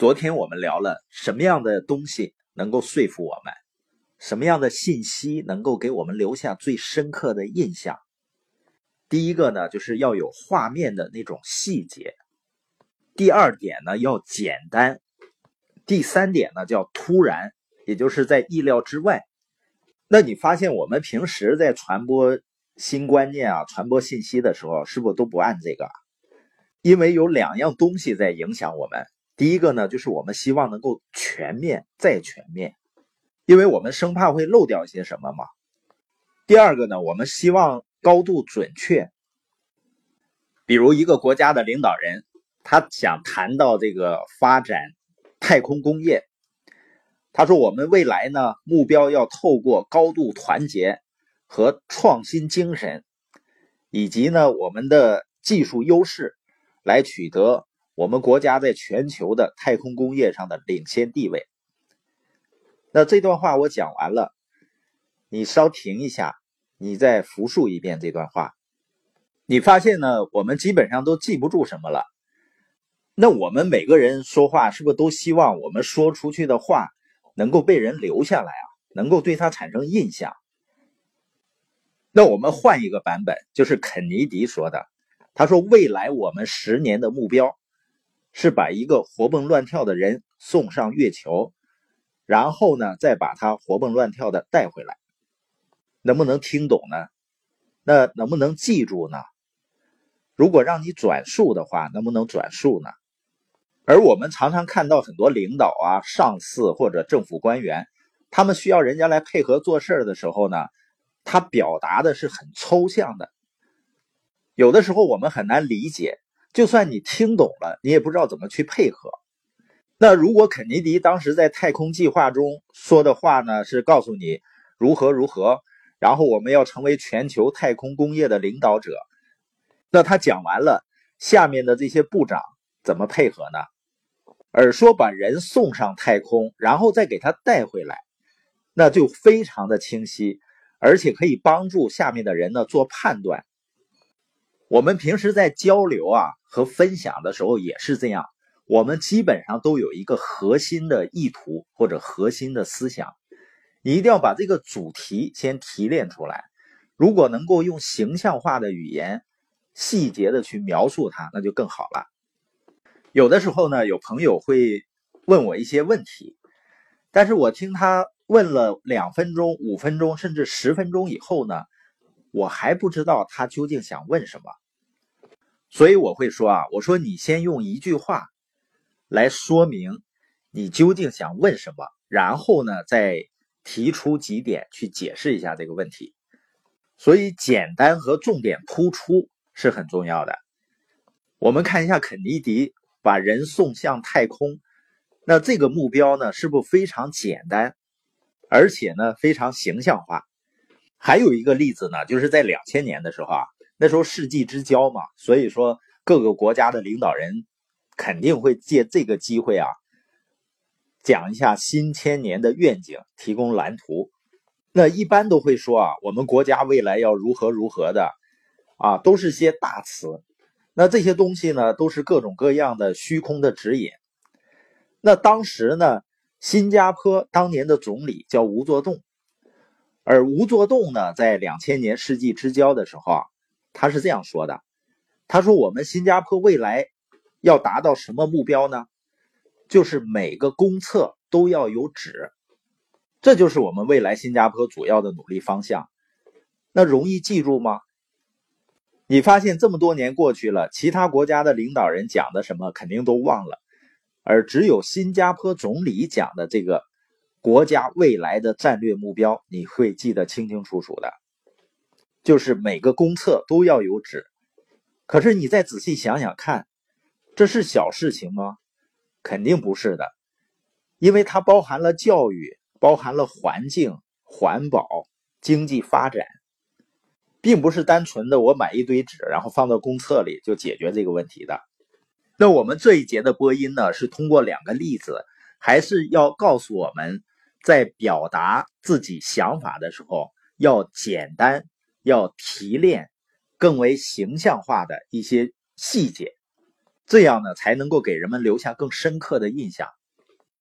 昨天我们聊了什么样的东西能够说服我们，什么样的信息能够给我们留下最深刻的印象。第一个呢，就是要有画面的那种细节；第二点呢，要简单；第三点呢，叫突然，也就是在意料之外。那你发现我们平时在传播新观念啊、传播信息的时候，是不是都不按这个？因为有两样东西在影响我们。第一个呢，就是我们希望能够全面再全面，因为我们生怕会漏掉一些什么嘛。第二个呢，我们希望高度准确。比如一个国家的领导人，他想谈到这个发展太空工业，他说我们未来呢目标要透过高度团结和创新精神，以及呢我们的技术优势来取得。我们国家在全球的太空工业上的领先地位。那这段话我讲完了，你稍停一下，你再复述一遍这段话。你发现呢，我们基本上都记不住什么了。那我们每个人说话是不是都希望我们说出去的话能够被人留下来啊？能够对他产生印象？那我们换一个版本，就是肯尼迪说的，他说未来我们十年的目标。是把一个活蹦乱跳的人送上月球，然后呢，再把他活蹦乱跳的带回来，能不能听懂呢？那能不能记住呢？如果让你转述的话，能不能转述呢？而我们常常看到很多领导啊、上司或者政府官员，他们需要人家来配合做事的时候呢，他表达的是很抽象的，有的时候我们很难理解。就算你听懂了，你也不知道怎么去配合。那如果肯尼迪当时在太空计划中说的话呢，是告诉你如何如何，然后我们要成为全球太空工业的领导者。那他讲完了，下面的这些部长怎么配合呢？而说把人送上太空，然后再给他带回来，那就非常的清晰，而且可以帮助下面的人呢做判断。我们平时在交流啊和分享的时候也是这样，我们基本上都有一个核心的意图或者核心的思想，你一定要把这个主题先提炼出来。如果能够用形象化的语言，细节的去描述它，那就更好了。有的时候呢，有朋友会问我一些问题，但是我听他问了两分钟、五分钟，甚至十分钟以后呢。我还不知道他究竟想问什么，所以我会说啊，我说你先用一句话来说明你究竟想问什么，然后呢再提出几点去解释一下这个问题。所以简单和重点突出是很重要的。我们看一下肯尼迪把人送向太空，那这个目标呢是不是非常简单，而且呢非常形象化？还有一个例子呢，就是在两千年的时候啊，那时候世纪之交嘛，所以说各个国家的领导人肯定会借这个机会啊，讲一下新千年的愿景，提供蓝图。那一般都会说啊，我们国家未来要如何如何的啊，都是些大词。那这些东西呢，都是各种各样的虚空的指引。那当时呢，新加坡当年的总理叫吴作栋。而吴作栋呢，在两千年世纪之交的时候啊，他是这样说的：“他说我们新加坡未来要达到什么目标呢？就是每个公厕都要有纸，这就是我们未来新加坡主要的努力方向。那容易记住吗？你发现这么多年过去了，其他国家的领导人讲的什么肯定都忘了，而只有新加坡总理讲的这个。”国家未来的战略目标，你会记得清清楚楚的，就是每个公厕都要有纸。可是你再仔细想想看，这是小事情吗？肯定不是的，因为它包含了教育，包含了环境、环保、经济发展，并不是单纯的我买一堆纸，然后放到公厕里就解决这个问题的。那我们这一节的播音呢，是通过两个例子，还是要告诉我们。在表达自己想法的时候，要简单，要提炼，更为形象化的一些细节。这样呢才能够给人们留下更深刻的印象。